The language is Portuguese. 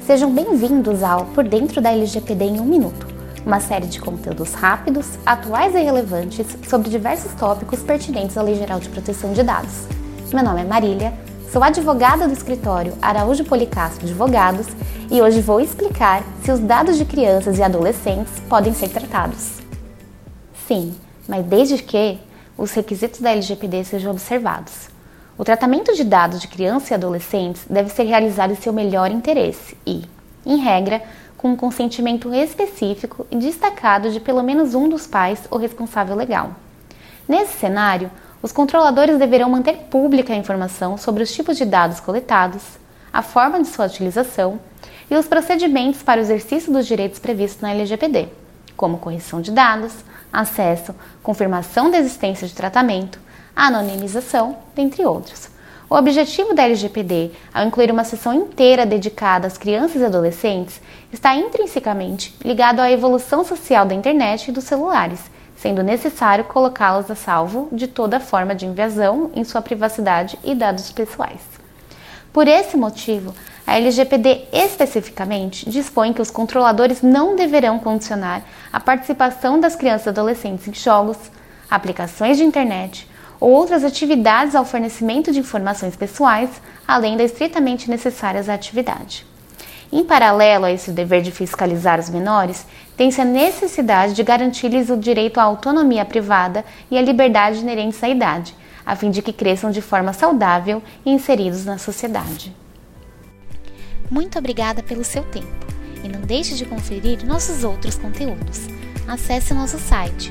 Sejam bem-vindos ao Por Dentro da LGPD em um Minuto, uma série de conteúdos rápidos, atuais e relevantes sobre diversos tópicos pertinentes à Lei Geral de Proteção de Dados. Meu nome é Marília, sou advogada do escritório Araújo Policastro Advogados e hoje vou explicar se os dados de crianças e adolescentes podem ser tratados. Sim, mas desde que os requisitos da LGPD sejam observados. O tratamento de dados de crianças e adolescentes deve ser realizado em seu melhor interesse e, em regra, com um consentimento específico e destacado de pelo menos um dos pais ou responsável legal. Nesse cenário, os controladores deverão manter pública a informação sobre os tipos de dados coletados, a forma de sua utilização e os procedimentos para o exercício dos direitos previstos na LGPD, como correção de dados, acesso, confirmação da existência de tratamento, anonimização, dentre outros. O objetivo da LGPD, ao incluir uma seção inteira dedicada às crianças e adolescentes, está intrinsecamente ligado à evolução social da internet e dos celulares, sendo necessário colocá-los a salvo de toda forma de invasão em sua privacidade e dados pessoais. Por esse motivo, a LGPD especificamente dispõe que os controladores não deverão condicionar a participação das crianças e adolescentes em jogos, aplicações de internet ou outras atividades ao fornecimento de informações pessoais, além da estritamente necessárias à atividade. Em paralelo a esse dever de fiscalizar os menores, tem-se a necessidade de garantir-lhes o direito à autonomia privada e à liberdade inerentes à idade, a fim de que cresçam de forma saudável e inseridos na sociedade. Muito obrigada pelo seu tempo e não deixe de conferir nossos outros conteúdos. Acesse nosso site